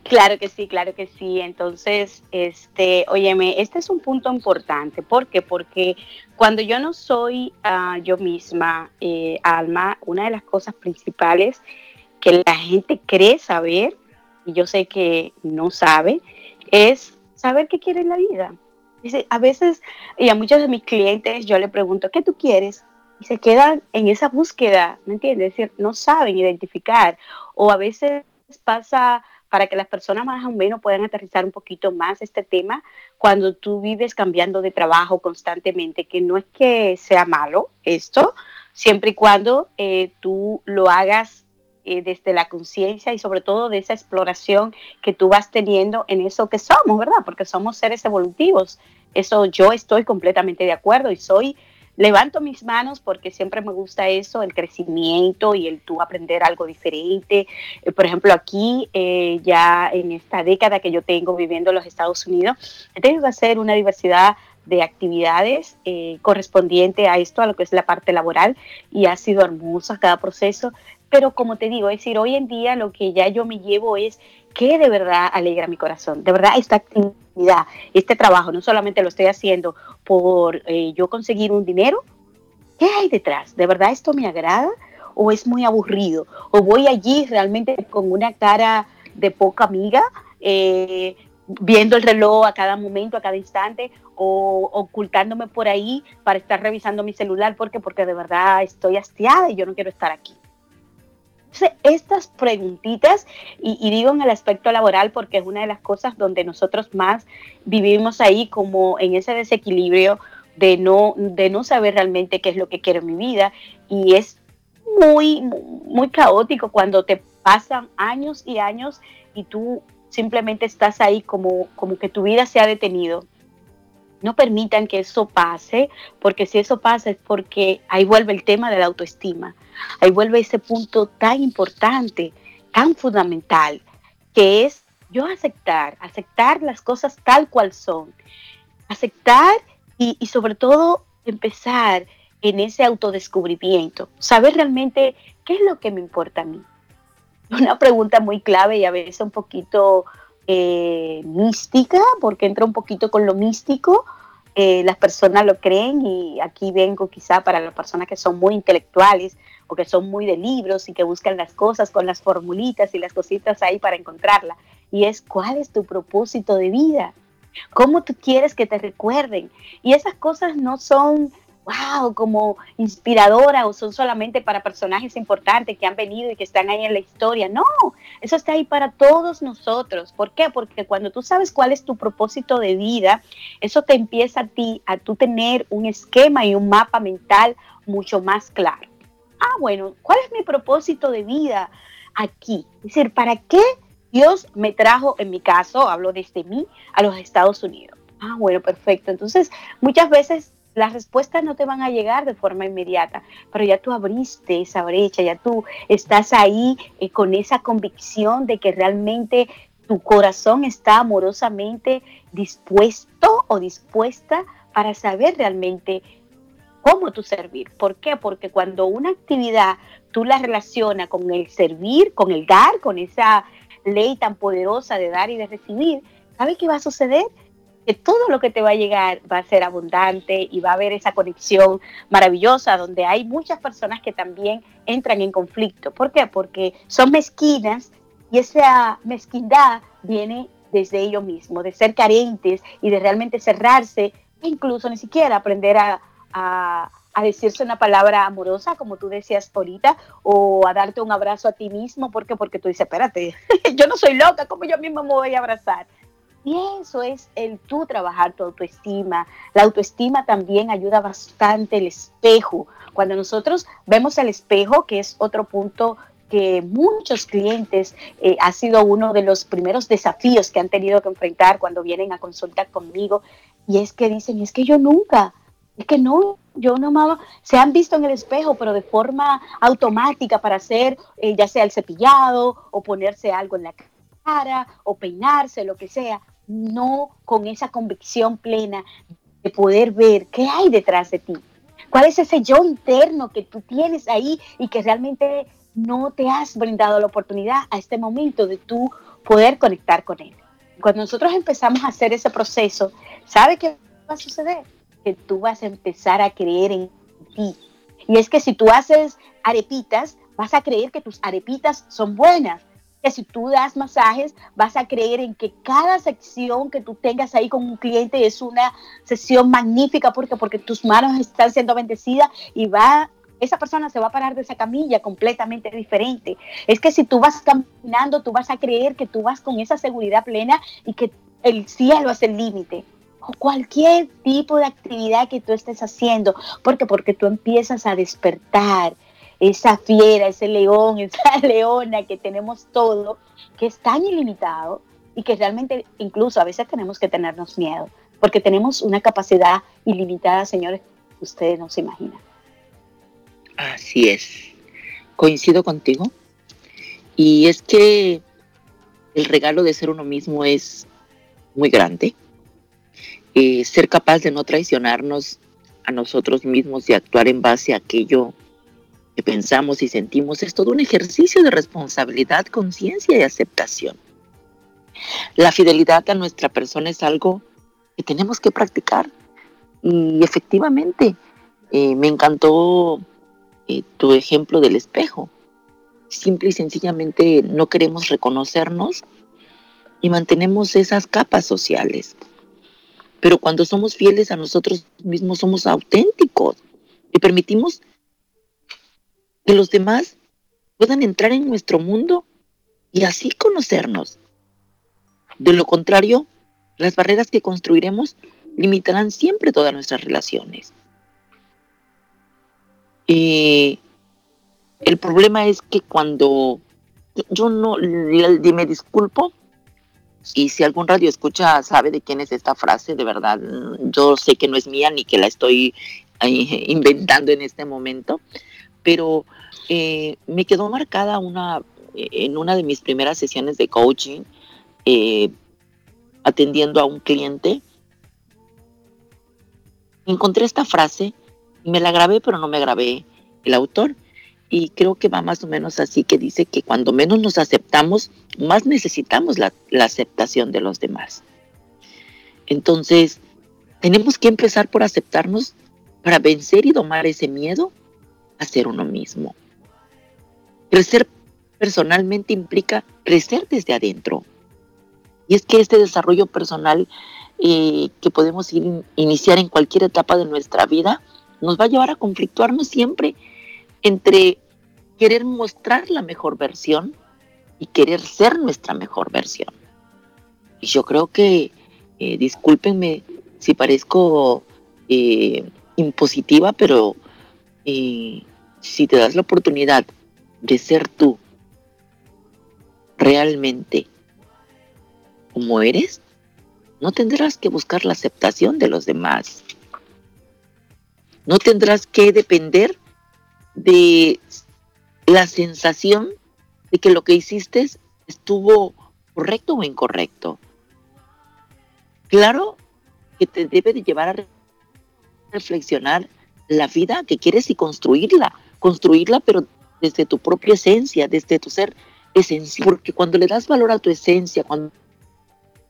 Claro que sí, claro que sí. Entonces, este, óyeme, este es un punto importante. ¿Por qué? Porque cuando yo no soy ah, yo misma, eh, Alma, una de las cosas principales que la gente cree saber, y yo sé que no sabe, es saber qué quiere en la vida. Dice, a veces, y a muchos de mis clientes yo le pregunto, ¿qué tú quieres? Y se quedan en esa búsqueda, ¿me entiendes? Es decir, no saben identificar. O a veces pasa para que las personas más o menos puedan aterrizar un poquito más este tema cuando tú vives cambiando de trabajo constantemente, que no es que sea malo esto, siempre y cuando eh, tú lo hagas eh, desde la conciencia y sobre todo de esa exploración que tú vas teniendo en eso que somos, ¿verdad? Porque somos seres evolutivos. Eso yo estoy completamente de acuerdo y soy levanto mis manos porque siempre me gusta eso, el crecimiento y el tú aprender algo diferente. Eh, por ejemplo, aquí eh, ya en esta década que yo tengo viviendo en los Estados Unidos, he tenido que hacer una diversidad de actividades correspondiente a esto, a lo que es la parte laboral, y ha sido hermoso cada proceso, pero como te digo, es decir, hoy en día lo que ya yo me llevo es que de verdad alegra mi corazón. De verdad, actividad, este trabajo, no solamente lo estoy haciendo por eh, yo conseguir un dinero. ¿Qué hay detrás? ¿De verdad esto me agrada? ¿O es muy aburrido? ¿O voy allí realmente con una cara de poca amiga? Eh, viendo el reloj a cada momento, a cada instante, o ocultándome por ahí para estar revisando mi celular, porque porque de verdad estoy hastiada y yo no quiero estar aquí estas preguntitas, y, digo en el aspecto laboral porque es una de las cosas donde nosotros más vivimos ahí como en ese desequilibrio de no, de no saber realmente qué es lo que quiero en mi vida y es muy, muy caótico cuando te pasan años y años y tú simplemente estás ahí como, como que tu vida se ha detenido. No permitan que eso pase, porque si eso pasa es porque ahí vuelve el tema de la autoestima. Ahí vuelve ese punto tan importante, tan fundamental, que es yo aceptar, aceptar las cosas tal cual son, aceptar y, sobre todo empezar en ese autodescubrimiento, saber realmente qué es lo que me importa a mí. Una pregunta muy clave y a veces un poquito eh, mística, porque entra un poquito con lo místico, eh, las personas lo creen y aquí vengo quizá para las personas que son muy intelectuales o que son muy de libros y que buscan las cosas con las formulitas y las cositas ahí para encontrarla. Y es cuál es tu propósito de vida, cómo tú quieres que te recuerden. Y esas cosas no son wow, como inspiradora o son solamente para personajes importantes que han venido y que están ahí en la historia. No, eso está ahí para todos nosotros. ¿Por qué? Porque cuando tú sabes cuál es tu propósito de vida, eso te empieza a ti, a tú tener un esquema y un mapa mental mucho más claro. Ah, bueno, ¿cuál es mi propósito de vida aquí? Es decir, ¿para qué Dios me trajo, en mi caso, hablo desde mí, a los Estados Unidos? Ah, bueno, perfecto. Entonces, muchas veces las respuestas no te van a llegar de forma inmediata, pero ya tú abriste esa brecha, ya tú estás ahí eh, con esa convicción de que realmente tu corazón está amorosamente dispuesto o dispuesta para saber realmente cómo tú servir. ¿Por qué? Porque cuando una actividad tú la relacionas con el servir, con el dar, con esa ley tan poderosa de dar y de recibir, ¿sabes qué va a suceder? Que todo lo que te va a llegar va a ser abundante y va a haber esa conexión maravillosa donde hay muchas personas que también entran en conflicto. ¿Por qué? Porque son mezquinas y esa mezquindad viene desde ellos mismos, de ser carentes y de realmente cerrarse, incluso ni siquiera aprender a, a, decirse una palabra amorosa, como tú decías ahorita, o a darte un abrazo a ti mismo, ¿por qué? Porque tú dices, espérate, yo no soy loca, ¿cómo yo mismo me voy a abrazar? Y eso es el tú trabajar tu autoestima. La autoestima también ayuda bastante el espejo. Cuando nosotros vemos el espejo, que es otro punto que muchos clientes eh, ha sido uno de los primeros desafíos que han tenido que enfrentar cuando vienen a consultar conmigo, y es que dicen, es que yo nunca, es que no, yo no se han visto en el espejo, pero de forma automática para hacer eh, ya sea el cepillado o ponerse algo en la cara o peinarse, lo que sea, no con esa convicción plena de poder ver qué hay detrás de ti. ¿Cuál es ese yo interno que tú tienes ahí y que realmente no te has brindado la oportunidad a este momento de tú poder conectar con él? Cuando nosotros empezamos a hacer ese proceso, ¿sabe qué va a suceder? Que tú vas a empezar a creer en ti. Y es que si tú haces arepitas, vas a creer que tus arepitas son buenas. Que si tú das masajes, vas a creer en que cada sección que tú tengas ahí con un cliente es una sesión magnífica porque porque tus manos están siendo bendecidas y va esa persona se va a parar de esa camilla completamente diferente. Es que si tú vas caminando, tú vas a creer que tú vas con esa seguridad plena y que el cielo es el límite. O cualquier tipo de actividad que tú estés haciendo, porque porque tú empiezas a despertar esa fiera, ese león, esa leona que tenemos todo, que es tan ilimitado y que realmente incluso a veces tenemos que tenernos miedo, porque tenemos una capacidad ilimitada, señores, ustedes no se imaginan. Así es, coincido contigo. Y es que el regalo de ser uno mismo es muy grande. Eh, ser capaz de no traicionarnos a nosotros mismos y actuar en base a aquello que pensamos y sentimos es todo un ejercicio de responsabilidad, conciencia y aceptación. La fidelidad a nuestra persona es algo que tenemos que practicar y efectivamente eh, me encantó eh, tu ejemplo del espejo. Simple y sencillamente no queremos reconocernos y mantenemos esas capas sociales. Pero cuando somos fieles a nosotros mismos somos auténticos y permitimos que los demás puedan entrar en nuestro mundo y así conocernos. De lo contrario, las barreras que construiremos limitarán siempre todas nuestras relaciones. Y el problema es que cuando yo no me disculpo, y si algún radio escucha sabe de quién es esta frase, de verdad, yo sé que no es mía ni que la estoy eh, inventando en este momento, pero eh, me quedó marcada una, en una de mis primeras sesiones de coaching, eh, atendiendo a un cliente. Encontré esta frase me la grabé, pero no me grabé el autor. Y creo que va más o menos así, que dice que cuando menos nos aceptamos, más necesitamos la, la aceptación de los demás. Entonces, tenemos que empezar por aceptarnos para vencer y domar ese miedo a ser uno mismo. Crecer personalmente implica crecer desde adentro. Y es que este desarrollo personal eh, que podemos iniciar en cualquier etapa de nuestra vida nos va a llevar a conflictuarnos siempre entre querer mostrar la mejor versión y querer ser nuestra mejor versión. Y yo creo que, eh, discúlpenme si parezco eh, impositiva, pero si te das la oportunidad de ser tú realmente como eres, no tendrás que buscar la aceptación de los demás. No tendrás que depender de la sensación de que lo que hiciste estuvo correcto o incorrecto. Claro que te debe de llevar a reflexionar la vida que quieres y construirla, construirla pero desde tu propia esencia, desde tu ser esencial, porque cuando le das valor a tu esencia, cuando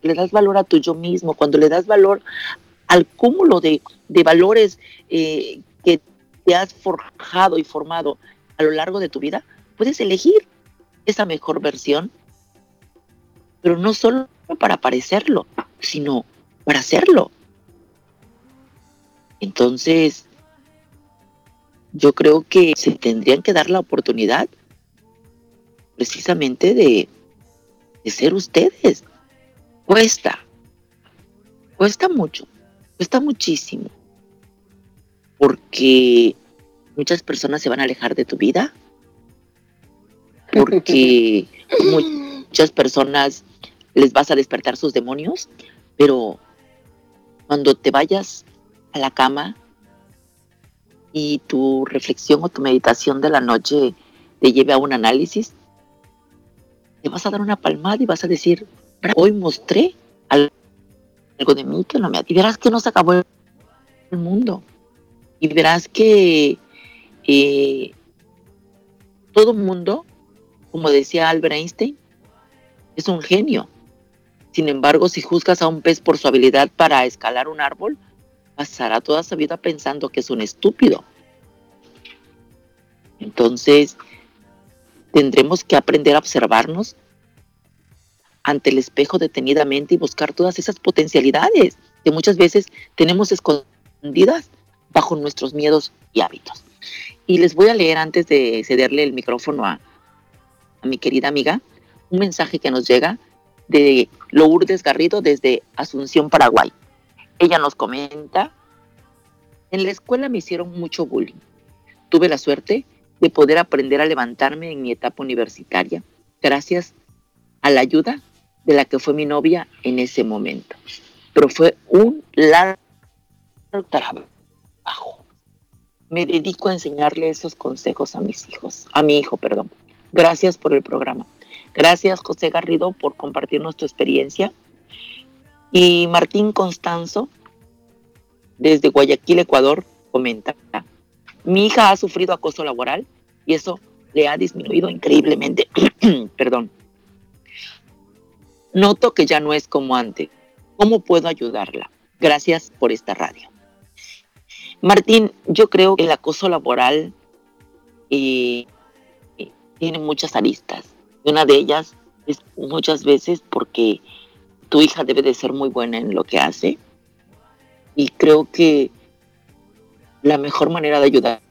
le das valor a tu yo mismo, cuando le das valor al cúmulo de, valores eh, que te has forjado y formado a lo largo de tu vida, puedes elegir esa mejor versión, pero no solo para parecerlo, sino para hacerlo. Entonces, yo creo que se tendrían que dar la oportunidad precisamente de, ser ustedes. Cuesta, cuesta mucho, cuesta muchísimo, porque muchas personas se van a alejar de tu vida, porque muchas personas les vas a despertar sus demonios, pero cuando te vayas a la cama y tu reflexión o tu meditación de la noche te lleve a un análisis, te vas a dar una palmada y vas a decir, hoy mostré algo de mí que no me... Y verás que no se acabó el mundo. Y verás que eh, todo mundo, como decía Albert Einstein, es un genio. Sin embargo, si juzgas a un pez por su habilidad para escalar un árbol, pasará toda su vida pensando que es un estúpido. Entonces, tendremos que aprender a observarnos ante el espejo detenidamente y buscar todas esas potencialidades que muchas veces tenemos escondidas bajo nuestros miedos y hábitos. Y les voy a leer antes de cederle el micrófono a, mi querida amiga un mensaje que nos llega de Lourdes Garrido desde Asunción, Paraguay. Ella nos comenta, en la escuela me hicieron mucho bullying. Tuve la suerte de poder aprender a levantarme en mi etapa universitaria, gracias a la ayuda de la que fue mi novia en ese momento. Pero fue un largo trabajo. Me dedico a enseñarle esos consejos a mis hijos, a mi hijo, perdón. Gracias por el programa. Gracias, José Garrido, por compartirnos tu experiencia. Y Martín Constanzo, desde Guayaquil, Ecuador, comenta, mi hija ha sufrido acoso laboral y eso le ha disminuido increíblemente. Perdón. Noto que ya no es como antes. ¿Cómo puedo ayudarla? Gracias por esta radio. Martín, yo creo que el acoso laboral eh, tiene muchas aristas. Una de ellas es muchas veces porque tu hija debe de ser muy buena en lo que hace. Y creo que la mejor manera de ayudarle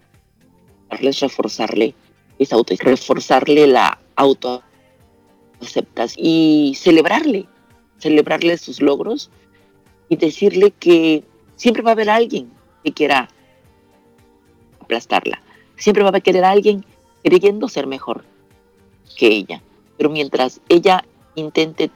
es reforzarle esa auto, reforzarle la autoaceptación y celebrarle, celebrarle sus logros y decirle que siempre va a haber alguien que quiera aplastarla. Siempre va a querer alguien creyendo ser mejor que ella. Pero mientras ella intente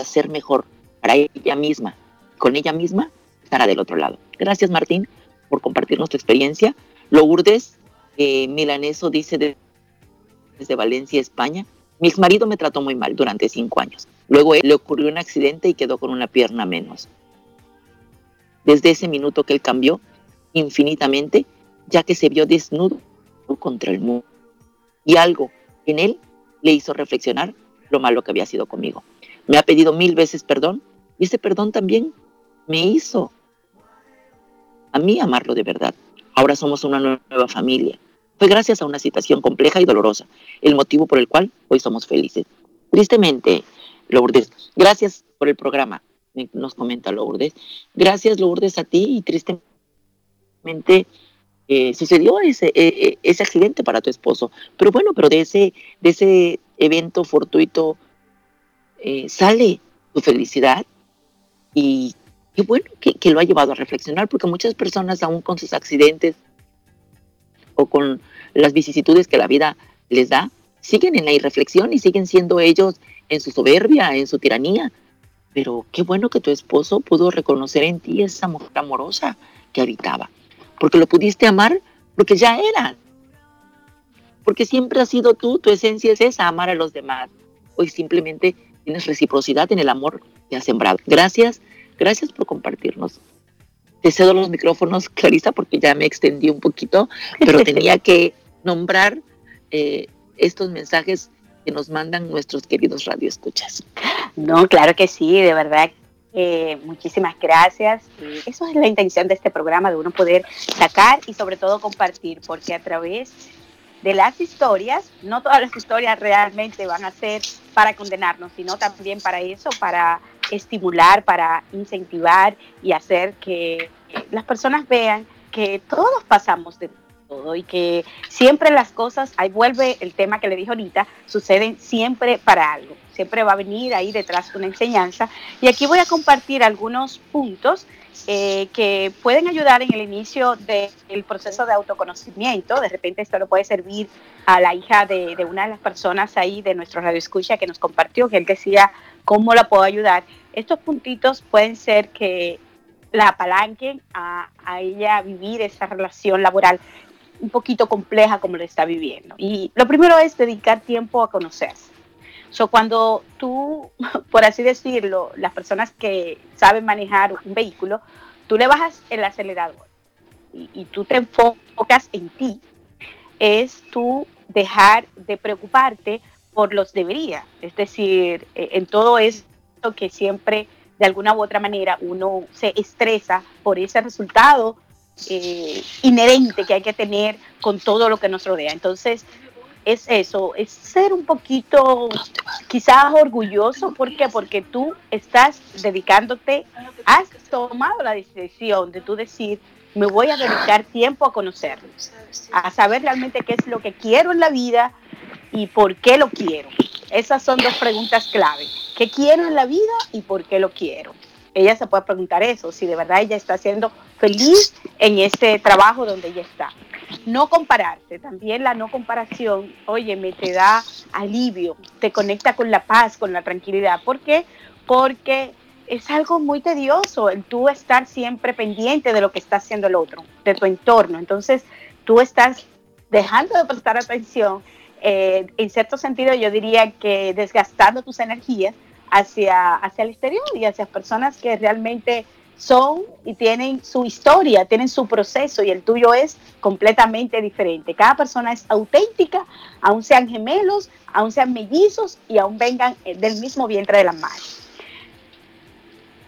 hacer mejor para ella misma, con ella misma, estará del otro lado. Gracias, Martín, por compartirnos tu experiencia. Lourdes eh, Milaneso dice desde Valencia, España. Mi ex marido me trató muy mal durante cinco años. Luego le ocurrió un accidente y quedó con una pierna menos. Desde ese minuto que él cambió infinitamente, ya que se vio desnudo contra el mundo. Y algo en él le hizo reflexionar lo malo que había sido conmigo. Me ha pedido mil veces perdón y ese perdón también me hizo a mí amarlo de verdad. Ahora somos una nueva familia. Fue gracias a una situación compleja y dolorosa, el motivo por el cual hoy somos felices. Tristemente, Lourdes, gracias por el programa, nos comenta Lourdes. Gracias, Lourdes, a ti y tristemente eh, sucedió ese, eh, eh, ese accidente para tu esposo. Pero bueno, pero de ese, de ese evento fortuito sale tu felicidad y qué bueno que, que, lo ha llevado a reflexionar, porque muchas personas aún con sus accidentes o con las vicisitudes que la vida les da, siguen en la irreflexión y siguen siendo ellos en su soberbia, en su tiranía. Pero qué bueno que tu esposo pudo reconocer en ti esa mujer amorosa que habitaba porque lo pudiste amar, porque ya era. Porque siempre has sido tú, tu esencia es esa, amar a los demás. Hoy simplemente tienes reciprocidad en el amor que has sembrado. Gracias, gracias por compartirnos. Te cedo los micrófonos, Clarisa, porque ya me extendí un poquito, pero tenía que nombrar eh, estos mensajes que nos mandan nuestros queridos radioescuchas. No, claro que sí, de verdad eh, muchísimas gracias. eso es la intención de este programa, de uno poder sacar y sobre todo compartir, porque a través de las historias, no todas las historias realmente van a ser para condenarnos, sino también para eso, para estimular, para incentivar y hacer que las personas vean que todos pasamos de todo y que siempre las cosas, ahí vuelve el tema que le dijo ahorita, suceden siempre para algo siempre va a venir ahí detrás una enseñanza. Y aquí voy a compartir algunos puntos eh, que pueden ayudar en el inicio del proceso de autoconocimiento. De repente esto lo puede servir a la hija de, una de las personas ahí de nuestro radio escucha que nos compartió, que él decía cómo la puedo ayudar. Estos puntitos pueden ser que la apalanquen a, a ella vivir esa relación laboral un poquito compleja como lo está viviendo. Y lo primero es dedicar tiempo a conocerse So, cuando tú, por así decirlo, las personas que saben manejar un vehículo, tú le bajas el acelerador y, tú te enfocas en ti, es tú dejar de preocuparte por los debería, es decir, e, en todo esto que siempre de alguna u otra manera uno se estresa por ese resultado eh, inherente que hay que tener con todo lo que nos rodea. Entonces, es eso, es ser un poquito quizás orgulloso. ¿Por qué? Porque tú estás dedicándote, has tomado la decisión de tú decir, me voy a dedicar tiempo a conocerlo, a saber realmente qué es lo que quiero en la vida y por qué lo quiero. Esas son dos preguntas clave. ¿Qué quiero en la vida y por qué lo quiero? Ella se puede preguntar eso, si de verdad ella está siendo feliz en ese trabajo donde ella está. No compararse, también la no comparación, oye, me te da alivio, te conecta con la paz, con la tranquilidad. ¿Por qué? Porque es algo muy tedioso el tú estar siempre pendiente de lo que está haciendo el otro, de tu entorno. Entonces, tú estás dejando de prestar atención, eh, en cierto sentido yo diría que desgastando tus energías hacia, hacia el exterior y hacia personas que realmente son y tienen su historia, tienen su proceso y el tuyo es completamente diferente. Cada persona es auténtica, aun sean gemelos, aun sean mellizos y aun vengan del mismo vientre de la madre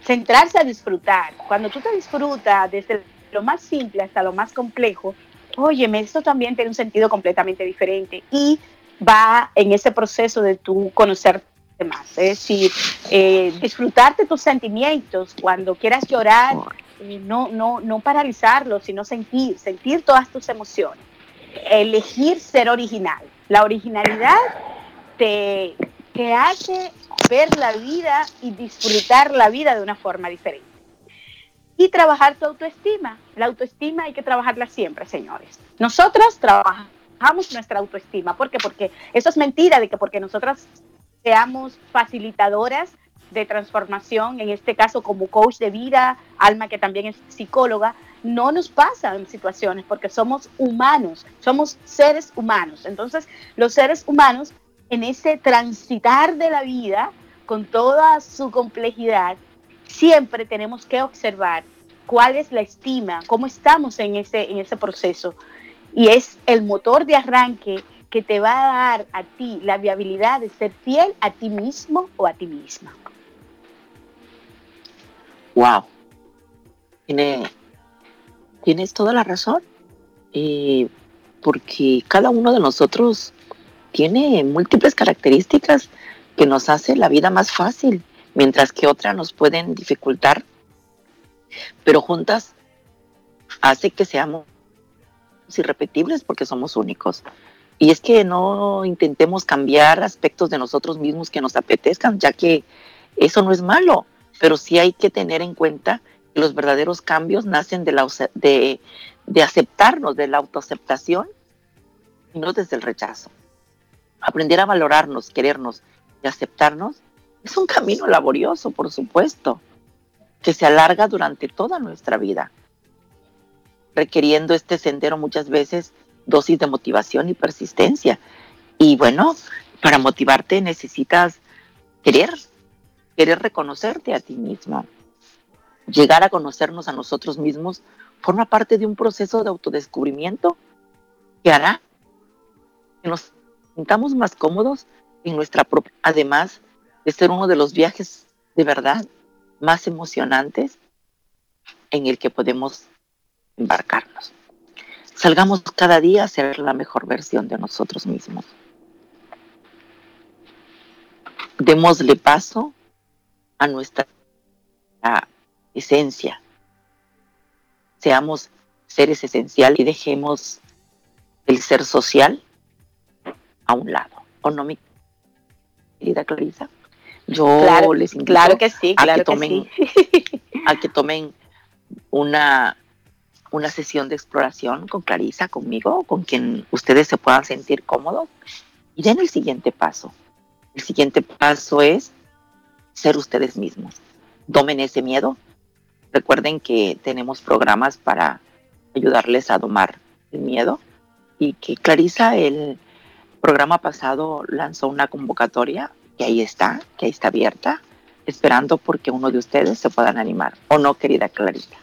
centrarse a disfrutar. Cuando tú te disfrutas desde lo más simple hasta lo más complejo, óyeme, esto también tiene un sentido completamente diferente y va en ese proceso de tú conocerte más. Es decir, eh, disfrutarte tus sentimientos cuando quieras llorar, eh, no, no, no paralizarlo, sino sentir, sentir todas tus emociones. Elegir ser original. La originalidad te, te hace ver la vida y disfrutar la vida de una forma diferente. Y trabajar tu autoestima. La autoestima hay que trabajarla siempre, señores. Nosotras trabajamos nuestra autoestima. ¿Por qué? Porque eso es mentira de que porque nosotras seamos facilitadoras de transformación, en este caso como coach de vida, Alma que también es psicóloga, no nos pasan situaciones porque somos humanos, somos seres humanos. Entonces, los seres humanos en ese transitar de la vida, con toda su complejidad, siempre tenemos que observar cuál es la estima, cómo estamos en ese, en ese proceso. Y es el motor de arranque que te va a dar a ti la viabilidad de ser fiel a ti mismo o a ti misma. Wow. tienes toda la razón. Eh, porque cada uno de nosotros tiene múltiples características que nos hace la vida más fácil, mientras que otras nos pueden dificultar, pero juntas hace que seamos irrepetibles porque somos únicos. Y es que no intentemos cambiar aspectos de nosotros mismos que nos apetezcan, ya que eso no es malo, pero sí hay que tener en cuenta que los verdaderos cambios nacen de, la, de, de aceptarnos, de la autoaceptación y no desde el rechazo. Aprender a valorarnos, querernos y aceptarnos es un camino laborioso, por supuesto, que se alarga durante toda nuestra vida, requiriendo este sendero muchas veces dosis de motivación y persistencia. Y bueno, para motivarte necesitas querer, querer reconocerte a ti mismo. Llegar a conocernos a nosotros mismos forma parte de un proceso de autodescubrimiento que hará que nos sintamos más cómodos en nuestra propia, además de ser uno de los viajes de verdad más emocionantes en el que podemos embarcarnos. Salgamos cada día a ser la mejor versión de nosotros mismos. Démosle paso a nuestra esencia. Seamos seres esenciales y dejemos el ser social a un lado. ¿O no, mi querida Clarisa? Yo les invito claro que sí, a, que tomen, a que tomen una, una sesión de exploración con Clarisa, conmigo, con quien ustedes se puedan sentir cómodos y den el siguiente paso. El siguiente paso es ser ustedes mismos. Domen ese miedo. Recuerden que tenemos programas para ayudarles a domar el miedo y que Clarisa, el, programa pasado lanzó una convocatoria que ahí está, que ahí está abierta, esperando porque uno de ustedes se puedan animar. ¿O no, querida Clarita?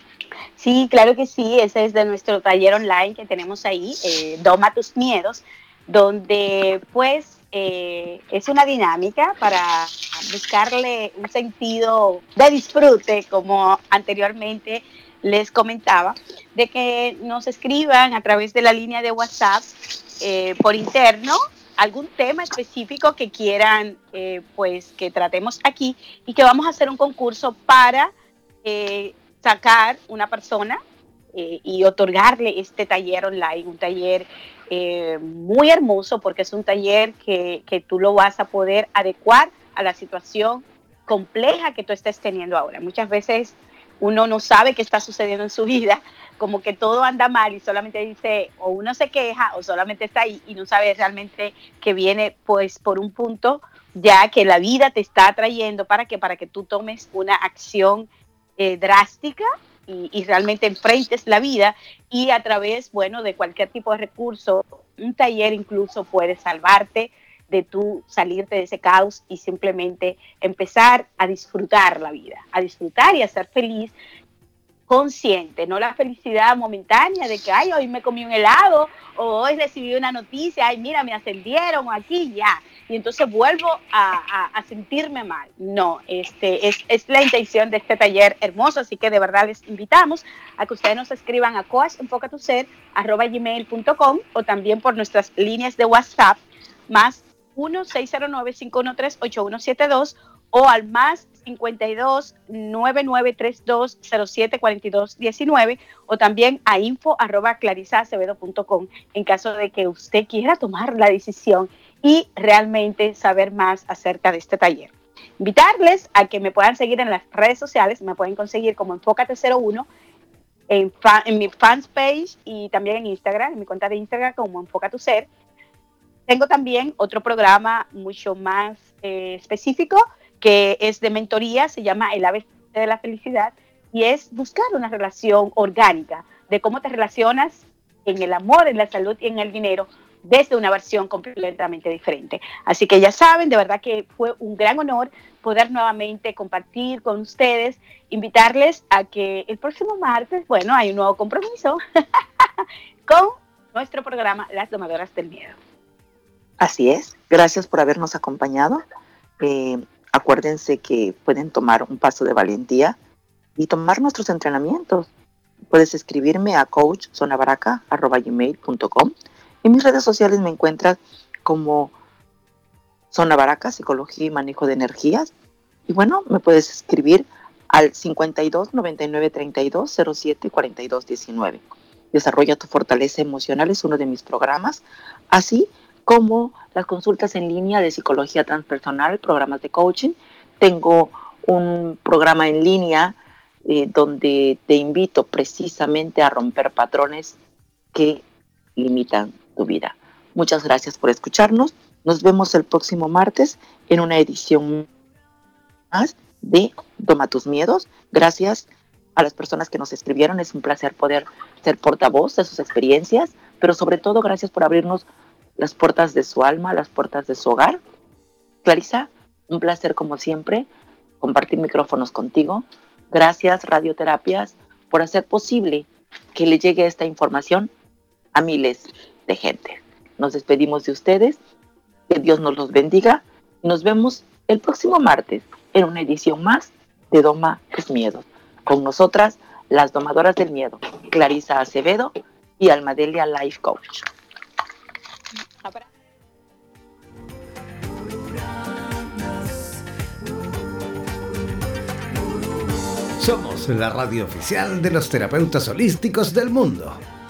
Sí, claro que sí. Ese es de nuestro taller online que tenemos ahí, eh, Doma tus miedos, donde pues eh, es una dinámica para buscarle un sentido de disfrute, como anteriormente les comentaba, de que nos escriban a través de la línea de WhatsApp eh, por interno algún tema específico que quieran pues que tratemos aquí y que vamos a hacer un concurso para eh, sacar una persona eh, y otorgarle este taller online, un taller muy hermoso porque es un taller que, que tú lo vas a poder adecuar a la situación compleja que tú estés teniendo ahora. Muchas veces uno no sabe qué está sucediendo en su vida, como que todo anda mal y solamente dice, o uno se queja o solamente está ahí y no sabe realmente que viene pues por un punto ya que la vida te está trayendo para que, para que tú tomes una acción eh, drástica y, y, realmente enfrentes la vida y a través, bueno, de cualquier tipo de recurso, un taller incluso puede salvarte de tú salirte de ese caos y simplemente empezar a disfrutar la vida, a disfrutar y a ser feliz consciente, no la felicidad momentánea de que, ay, hoy me comí un helado o hoy recibí una noticia, ay, mira, me ascendieron aquí, ya, y entonces vuelvo a, sentirme mal. No, este, es, es, la intención de este taller hermoso, así que de verdad les invitamos a que ustedes nos escriban a coachenfocatuser.com o también por nuestras líneas de WhatsApp más 1-609-513-8172 o al más 52 9932 07 42 19 o también a info arroba clarisacevedo.com en caso de que usted quiera tomar la decisión y realmente saber más acerca de este taller. Invitarles a que me puedan seguir en las redes sociales, me pueden conseguir como Enfócate01 en, en mi fans page y también en Instagram, en mi cuenta de Instagram como Enfoca tu Ser tengo también otro programa mucho más eh, específico que es de mentoría, se llama El ABC de la felicidad y es buscar una relación orgánica de cómo te relacionas en el amor, en la salud y en el dinero desde una versión completamente diferente. Así que ya saben, de verdad que fue un gran honor poder nuevamente compartir con ustedes, invitarles a que el próximo martes, bueno, hay un nuevo compromiso con nuestro programa Las Domadoras del Miedo. Así es, gracias por habernos acompañado. Eh, acuérdense que pueden tomar un paso de valentía y tomar nuestros entrenamientos. Puedes escribirme a coachzonabaraca.com. En mis redes sociales me encuentras como Zona Baraca, Psicología y Manejo de Energías. Y bueno, me puedes escribir al 52 99 32 07 42 19. Desarrolla tu fortaleza emocional es uno de mis programas. Así como las consultas en línea de psicología transpersonal, programas de coaching. Tengo un programa en línea eh, donde te invito precisamente a romper patrones que limitan tu vida. Muchas gracias por escucharnos. Nos vemos el próximo martes en una edición más de Toma tus miedos. Gracias a las personas que nos escribieron. Es un placer poder ser portavoz de sus experiencias, pero sobre todo gracias por abrirnos las puertas de su alma, las puertas de su hogar. Clarisa, un placer como siempre compartir micrófonos contigo. Gracias Radioterapias por hacer posible que le llegue esta información a miles de gente. Nos despedimos de ustedes, que Dios nos los bendiga nos vemos el próximo martes en una edición más de Doma tus miedos. Con nosotras, las domadoras del miedo, Clarisa Acevedo y Almadelia Life Coach. Somos la radio oficial de los terapeutas holísticos del mundo.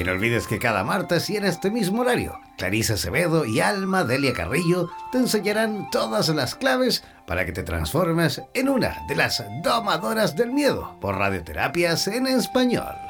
Y no olvides que cada martes y en este mismo horario, Clarisa Acevedo y Alma Delia Carrillo te enseñarán todas las claves para que te transformes en una de las domadoras del miedo por radioterapias en español.